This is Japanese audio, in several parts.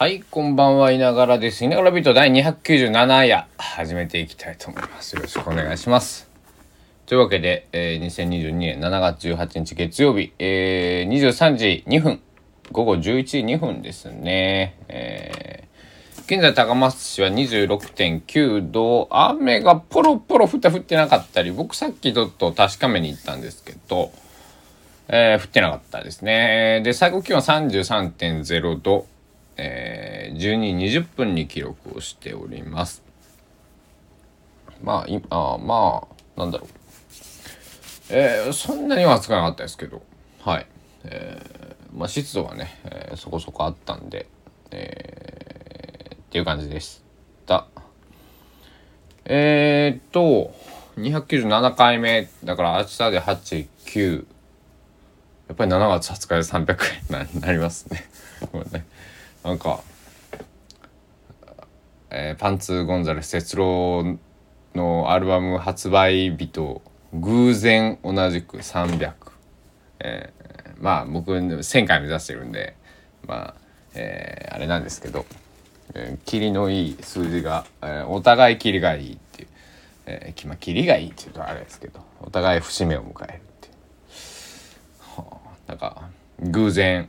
はい、こんばんは、いながらです。いながらビート第297夜、始めていきたいと思います。よろしくお願いします。というわけで、えー2022年7月18日月曜日、えー23時2分、午後11時2分ですね。えー現在高松市は26.9度、雨がポロポロ降って降ってなかったり、僕さっきちょっと確かめに行ったんですけど、えー降ってなかったですね。で、最高気温33.0度、えー、12時20分に記録をしております。まあ、いあまあ、なんだろう。えーそんなには暑くなかったですけど、はい。えーまあ、湿度はね、えーそこそこあったんで、えーっていう感じでした。えー、っと、297回目、だから明日で8、9、やっぱり7月20日で300回にななりますね。これねなんか、えーパンツ・ゴンザレス哲郎のアルバム発売日と偶然同じく300。えーまあ僕1000回目指してるんで、まあ、えーあれなんですけど、えー、キリのいい数字が、えーお互いキリがいいっていう、えーきまあ、キリがいいっていうとあれですけど、お互い節目を迎えるっていう。なんか偶然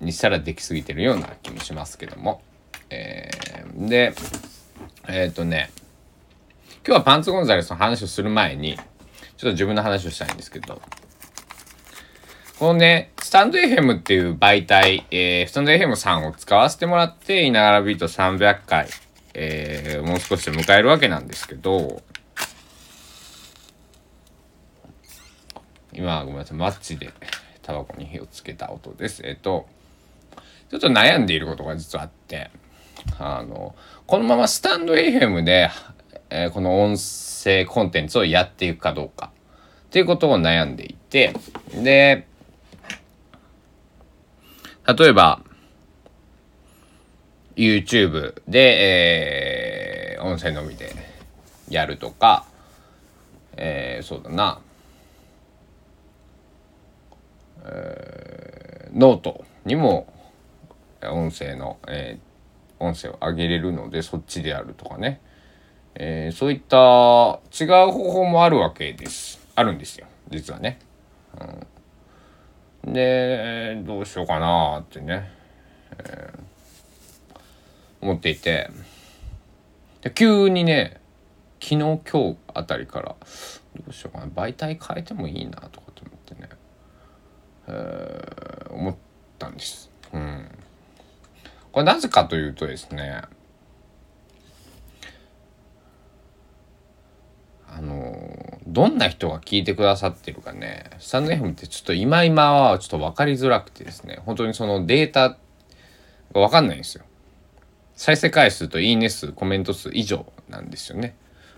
にしたらできすぎてるような気もしますけども、えーでえっ、とね今日はパンツゴンザレスの話をする前にちょっと自分の話をしたいんですけど。このねスタンド FM っていう媒体、えースタンド FM さんを使わせてもらっていながらビート300回、えーもう少しで迎えるわけなんですけど。今ごめんなさいマッチでタバコに火をつけた音です。えっとちょっと悩んでいることが実はあってあのこのままスタンド FM で、えーこの音声コンテンツをやっていくかどうか。っていうことを悩んでいてで例えば YouTube で、えー音声のみでやるとか、えーそうだな。えノートにも音声の、えー音声を上げれるのでそっちでやるとかね、えーそういった違う方法もあるわけです。あるんですよ。実はね。うん、でどうしようかなってね、えー思っていて。で急にね昨日今日あたりからどうしようかな。媒体変えてもいいなとかと思ってね。えー思ったんです。うん。これなぜかというとですね、あのどんな人が聞いてくださってるかね、スタンド FM ってちょっと今今はちょっと分かりづらくてですね、本当にそのデータが分かんないんですよ。再生回数といいね数、コメント数以上なんですよね。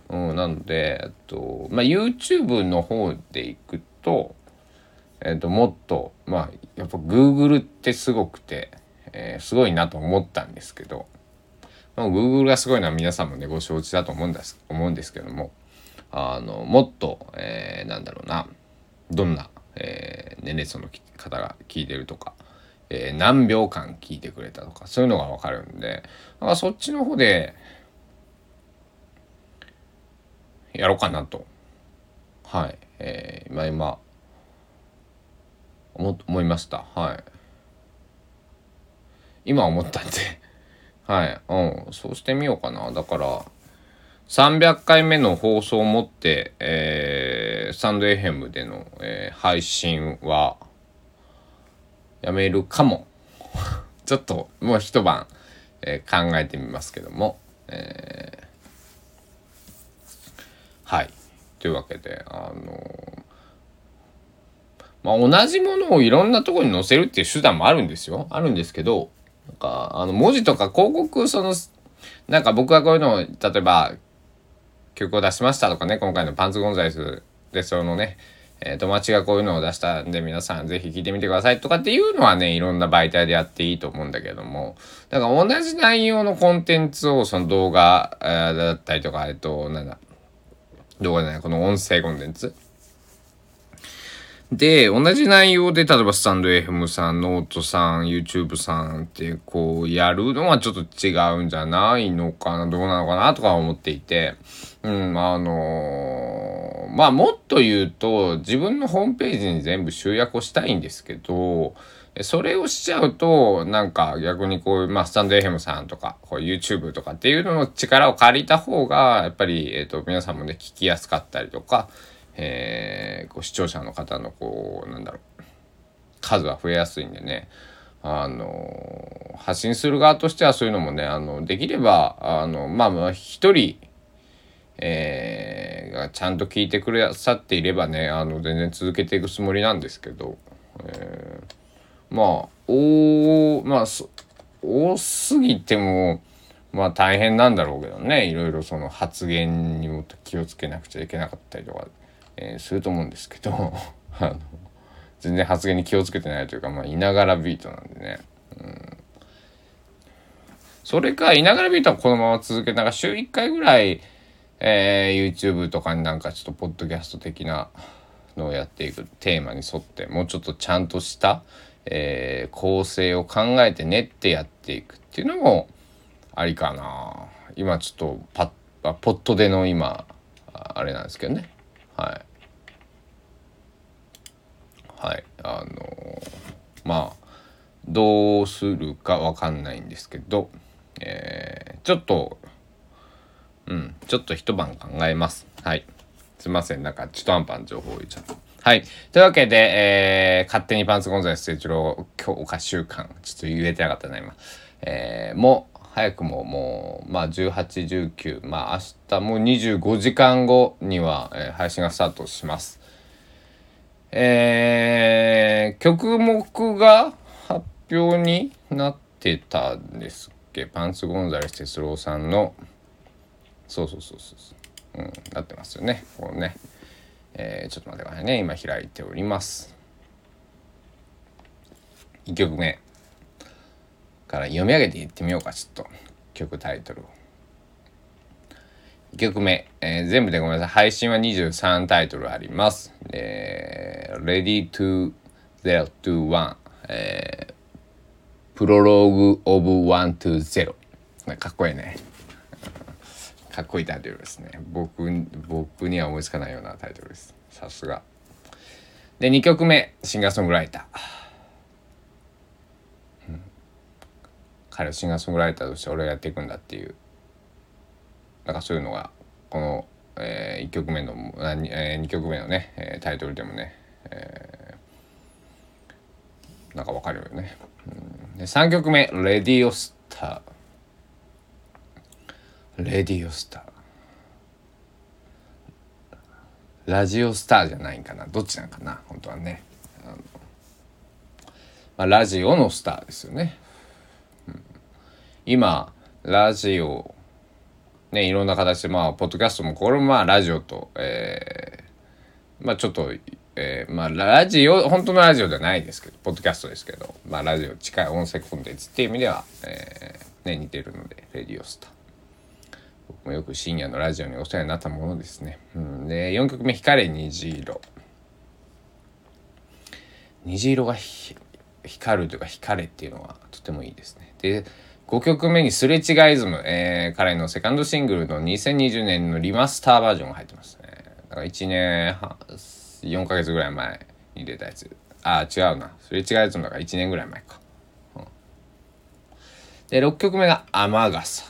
うん、なので、えっと、まあ、YouTube の方でいくと、えっと、もっと、まあ、やっぱ Google ってすごくて、えーすごいなと思ったんですけど、まあ、Google がすごいのは皆さんもね、ご承知だと思うんです、思うんですけども、あの、もっと、えーなんだろうな、どんな、えー年齢層の方が聞いてるとか、えー何秒間聞いてくれたとか、そういうのがわかるんで、なんかそっちの方で、やろうかなと。はい。えー今今、思思いました。はい。今思ったんで、はい。うん。そうしてみようかな。だから、300回目の放送をもって、えー、スタンド FM での、えー配信は、やめるかも。ちょっと、もう一晩、えー考えてみますけども、えーはい。というわけで、あのまあ、同じものをいろんなところに載せるっていう手段もあるんですよ。あるんですけど、か、あの、文字とか広告、その、なんか僕がこういうのを、例えば、曲を出しましたとかね、今回のパンツゴンザレスでそのね、えー友達がこういうのを出したんで皆さんぜひ聞いてみてくださいとかっていうのはね、いろんな媒体でやっていいと思うんだけども、だから同じ内容のコンテンツをその動画、えーだったりとか、えっと、なんだ、動画じゃない、この音声コンテンツで、同じ内容で、例えばスタンド FM さん、ノートさん、YouTube さんってこうやるのはちょっと違うんじゃないのかな、どうなのかなとか思っていて、うん、あのー、まあもっと言うと、自分のホームページに全部集約をしたいんですけど、それをしちゃうと、なんか逆にこう、まあ、スタンド FM さんとか、こう YouTube とかっていうのの力を借りた方が、やっぱり、えっ、ー、と、皆さんもね、聞きやすかったりとか、えー、こう視聴者の方のこうなんだろう数は増えやすいんでね。あの発信する側としてはそういうのもねあのできればあのまあまあ一人えー、がちゃんと聞いてくださっていればねあの全然続けていくつもりなんですけど、えー、まあおまあ多すぎてもまあ大変なんだろうけどね。いろいろその発言にも気をつけなくちゃいけなかったりとか。えー、すると思うんですけど あの全然発言に気をつけてないというか、まあ、いながらビートなんでね。うん、それか、いながらビートはこのまま続けなんか週1回ぐらい、えー、YouTube とかになんかちょっとポッドキャスト的なのをやっていくテーマに沿って、もうちょっとちゃんとした、えー、構成を考えて練ってやっていくっていうのもありかな。今ちょっとパッ、ポットでの今、あれなんですけどね。はい。はいあのまあどうするかわかんないんですけど、えー、ちょっとうんちょっと一晩考えますはいすいませんなんか中途半端な情報を言っちゃったはい。というわけで、えー、勝手にパンツゴンザレス成長郎強化週間、ちょっと言えてなかったな、今。えー、もう、早くももう、まあ、18、19、まあ、明日もう25時間後には、えー、配信がスタートします。えー、曲目が発表になってたんですっけ？パンツ・ゴンザレス・テスローさんのそうそうそうそううんなってますよね。こうね。えー、ちょっと待ってくださいね。今開いております。1曲目から読み上げていってみようかちょっと。曲タイトルを。1曲目、えー、全部でごめんなさい。配信は23タイトルあります。えー、Ready to Zero to One、えー、プロローグ of One to 0。かっこいいね。かっこいいタイトルですね。僕、僕には思いつかないようなタイトルです。さすが。で、2曲目、シンガーソングライター。彼はシンガーソングライターとして俺がやっていくんだっていうなんかそういうのがこの、えー、1曲目の、えー、2曲目のね、えー、タイトルでもね、えー、なんかわかるよね、うん、で3曲目「レディオスター」レディオスターラジオスターじゃないんかな。どっちなんかな本当はね。あの、まあ、ラジオのスターですよね、うん、今ラジオね、いろんな形で、まあ、ポッドキャストも、これもまあ、ラジオと、えー、まあ、ちょっと、えー、まあ、ラジオ、本当のラジオじゃないですけど、ポッドキャストですけど、まあ、ラジオ近い音声コンテンツっていう意味では、えー、ね、似てるので、レディオスタ。僕もよく深夜のラジオにお世話になったものですね。うん、で、4曲目、光虹色。虹色が光るというか、光れっていうのはとてもいいですね。で、5曲目にすれ違いズム、えー、彼のセカンドシングルの2020年のリマスターバージョンが入ってますね。だから1年半、4ヶ月ぐらい前に出たやつ。ああ、違うな。すれ違いズムだから1年ぐらい前か。うん、で、6曲目が雨傘。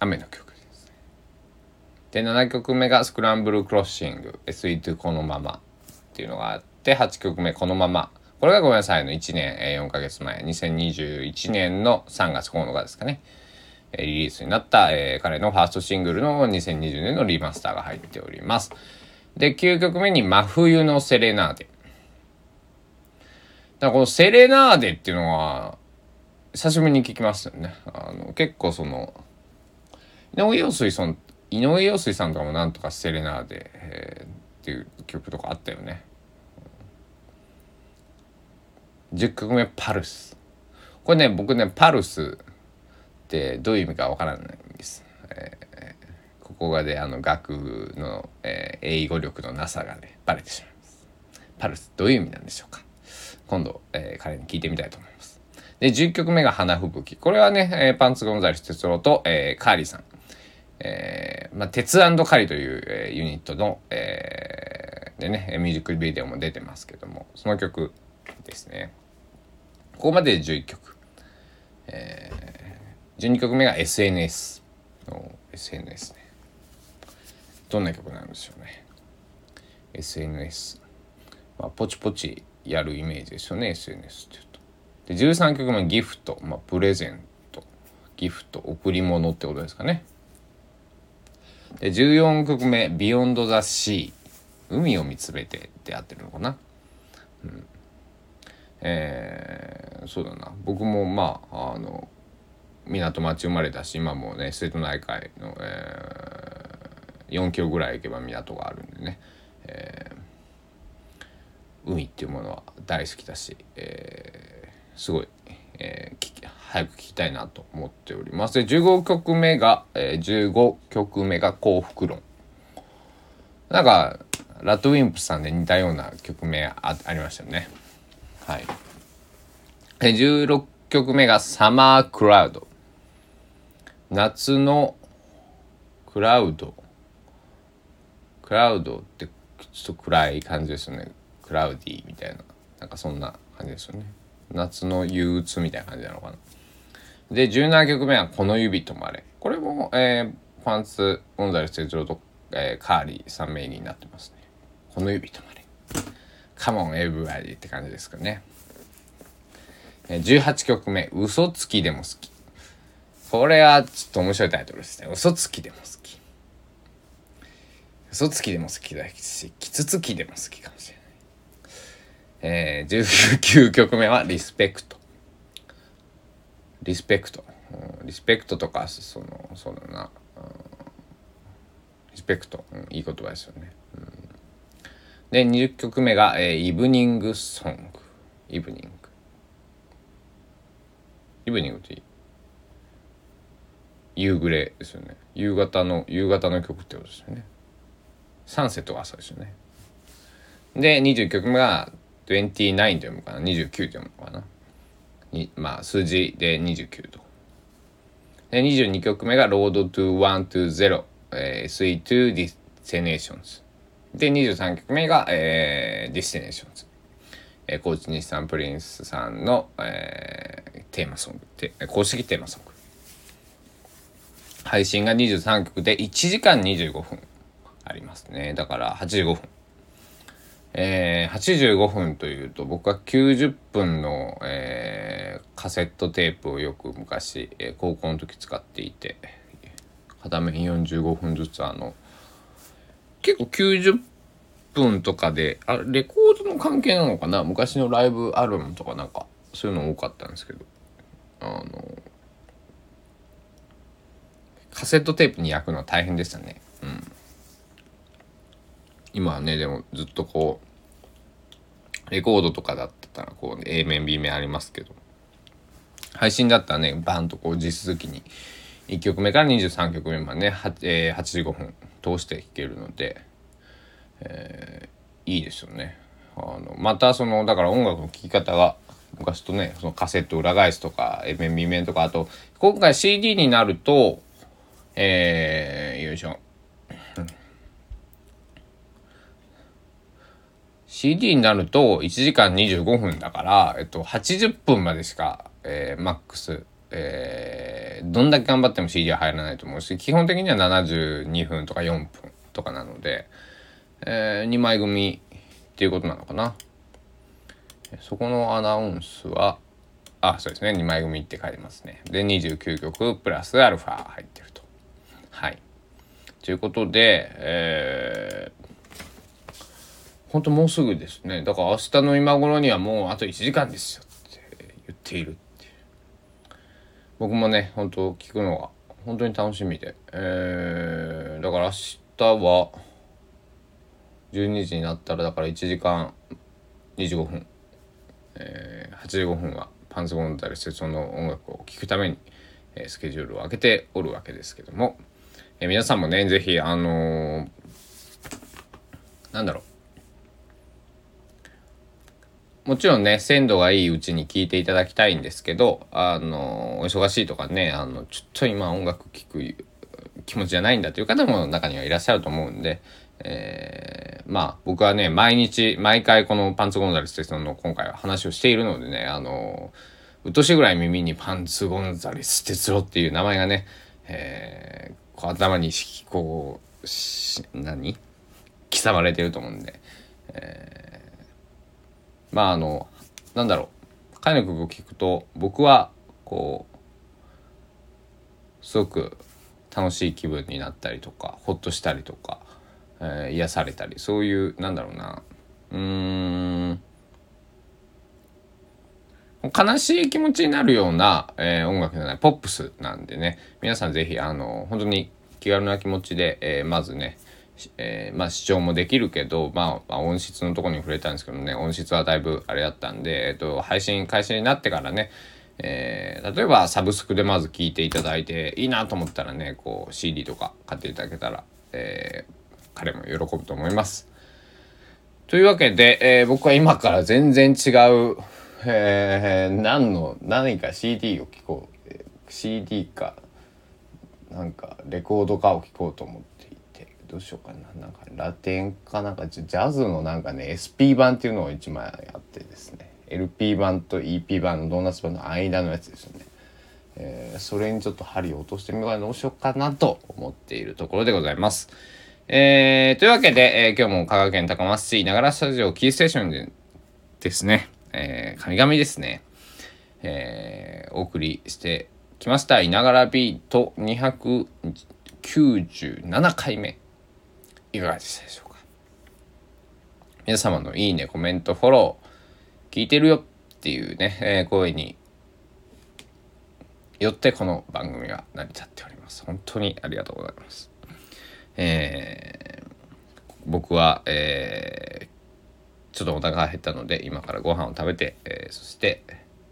雨の曲ですね。で、7曲目がスクランブルクロッシング、SE2 このままっていうのがあって、8曲目このまま。これがごめんなさいの1年、え4ヶ月前、2021年の3月9日ですかね。リリースになった、えー、彼のファーストシングルの2020年のリマスターが入っております。で、9曲目に真冬のセレナーデ。だこのセレナーデっていうのは、久しぶりに聞きましたよね。あの、結構その、井上陽水さん、井上陽水さんとかもなんとかセレナーデ、えー、っていう曲とかあったよね。10曲目パルスこれね僕ねパルスってどういう意味かわからないんです、えー、ここがであの学の、えー、英語力のなさがねバレてしまいます。パルスどういう意味なんでしょうか。今度、えー、彼に聞いてみたいと思います。で10曲目が花吹雪。これはね、えー、パンツゴンザレス哲郎と、えー、カーリーさん。えーまあ、鉄カリという、えー、ユニットの、えー、でねミュージックビデオも出てますけどもその曲ですね。ここまで11曲、えー、12曲目が SNS SNS ね。どんな曲なんでしょうね。SNS まあポチポチやるイメージですよね SNS っていうと。で13曲目ギフト、まあ、プレゼント。ギフト。贈り物ってことですかね。で14曲目「ビヨンド・ザ・シー」海を見つめてって合ってるのかな。うん。えー、そうだな僕もまああの港町生まれだし今もね瀬戸内海の、えー、4キロぐらい行けば港があるんでね、えー、海っていうものは大好きだし、えー、すごい、えー、早く聞きたいなと思っております。で、15曲目が、えー、15曲目が幸福論。なんか、ラッドウィンプさんで似たような曲名あありましたよね。はい。16曲目がサマークラウド。夏のクラウド。クラウドってちょっと暗い感じですよね。クラウディみたいな。なんかそんな感じですよね。夏の憂鬱みたいな感じなのかな。で、17曲目はこの指止まれ。これも、えー、パンツ、ゴンザレス哲郎と、えー、カーリー3名になってますね。この指止まれ。カモンエブバディって感じですかね。18曲目、嘘つきでも好き。これはちょっと面白いタイトルですね。嘘つきでも好き。嘘つきでも好きだし、キツつきでも好きかもしれない。えー、19曲目はリスペクト。リスペクト、うん、リスペクトとかそのそうだな、リスペクト、うん、いい言葉ですよね、うん、で20曲目が、えー、イブニングソングイブニングイブニングって夕暮れですよね。夕方の夕方の曲ってことですよね。サンセットが朝ですよね。で21曲目が29と読むかな。29と読むかな。にまあ数字で29と。で22曲目が Road to 1 to 0、えー、Sweet to Destinations。で23曲目が、えー、Destinations。えー、コーチ西さんプリンスさんの、えー、テーマソング。て公式テーマソング。配信が23曲で1時間25分ありますね。だから85分。えー、85分というと僕は90分の、えー、カセットテープをよく昔、えー、高校の時使っていて片面45分ずつあの結構90分とかであレコードの関係なのかな？昔のライブアルバムとかなんかそういうの多かったんですけど。あのカセットテープに焼くのは大変でしたね。うん。今はねでもずっとこうレコードとかだったらこう、A 面 B 面ありますけど。配信だったらねバンとこう実続きに1曲目から23曲目までね、えー、85分。通して弾けるので、えー、いいですよね。あのまたそのだから音楽の聴き方が昔とねそのカセット裏返すとか A 面 B 面とかあと今回 CD になるとえー、よいしょ CD になると1時間25分だから、えっと、80分までしか、えー、マックス、えー、どんだけ頑張っても CD は入らないと思うし、基本的には72分とか4分とかなので、えー、2枚組っていうことなのかな。そこのアナウンスは、あ、そうですね、2枚組って書いてますね。で、29曲プラスアルファ入ってると。はい。ということで、えー、ほんともうすぐですねだから明日の今頃にはもうあと1時間ですよって言っている僕もね本当聞くのが本当に楽しみで。えー、だから明日は12時になったらだから1時間25分、えー、85分はパンツゴンザレスその音楽を聴くために、えー、スケジュールを空けておるわけですけども、えー、皆さんもね是非あのー、なんだろう。もちろんね、鮮度がいいうちに聞いていただきたいんですけど、あの、お忙しいとかね、あの、ちょっと今音楽聴く気持ちじゃないんだという方も中にはいらっしゃると思うんで、えー、まあ僕はね、毎日、毎回このパンツゴンザレステの今回は話をしているのでね、あの、うとしぐらい耳にパンツゴンザレス哲郎っていう名前がね、えー、こう頭にこう、し何？刻まれてると思うんで、えー、まああのなんだろう。彼の曲を聴くと僕はこうすごく楽しい気分になったりとかほっとしたりとか、えー、癒されたりそういうなんだろうな。うーん。悲しい気持ちになるような、えー、音楽じゃないポップスなんでね。皆さん是非あの本当に気軽な気持ちで、えー、まずねえー、まあ視聴もできるけど、まあ、まあ、音質のとこに触れたんですけどね音質はだいぶあれだったんで、えっと、配信開始になってからね、えー、例えばサブスクでまず聞いていただいていいなと思ったらねこう CD とか買っていただけたら、えー、彼も喜ぶと思います。というわけで、え、僕は今から全然違う、え、何の何か CD を聴こう CD かなんかレコードかを聴こうと思って。どうしようかななんかラテンかなんかジャズのなんかね SP 版っていうのを1枚あってですね LP 版と EP 版のドーナツ版の間のやつですよね、えー、それにちょっと針を落としてみようかなどうしようかなと思っているところでございます。えー、というわけで、えー、今日も香川県高松市ながらスタジオキーステーションでですね、えー、神々ですね、えー、お送りしてきました。いながらビート297回目。いかがでしたでしょうか？皆様のいいね、コメント、フォロー、聞いてるよっていうね、えー、声によってこの番組は成り立っております。本当にありがとうございます。えー、僕は、えー、ちょっとお腹が減ったので今からご飯を食べて、えー、そして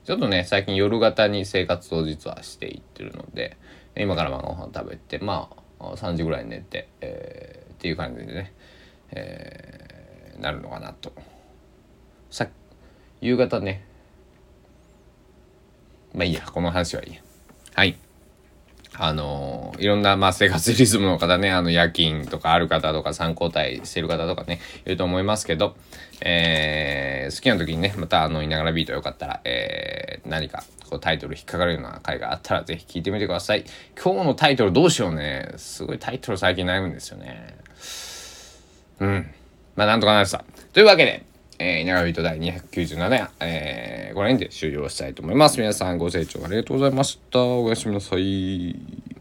ちょっとね最近夜型に生活を実はしていってるので今から晩ご飯食べてまあ3時ぐらいに寝て、えーっていう感じでね、えー、なるのかなとさ夕方ねまあいいやこの話はいいやはいあの、いろんな、まあ、生活リズムの方ね、あの、夜勤とかある方とか、参考体してる方とかね、いると思いますけど、えー、好きな時にね、また、あの、いながらビートよかったら、えー、何か、こう、タイトル引っかかるような回があったら、ぜひ聞いてみてください。今日のタイトルどうしようね。すごいタイトル最近悩むんですよね。うん。まあ、なんとかなりました。というわけで、えー、稲川ビート第297夜、えー、この辺で終了したいと思います。皆さんご清聴ありがとうございました。おやすみなさい。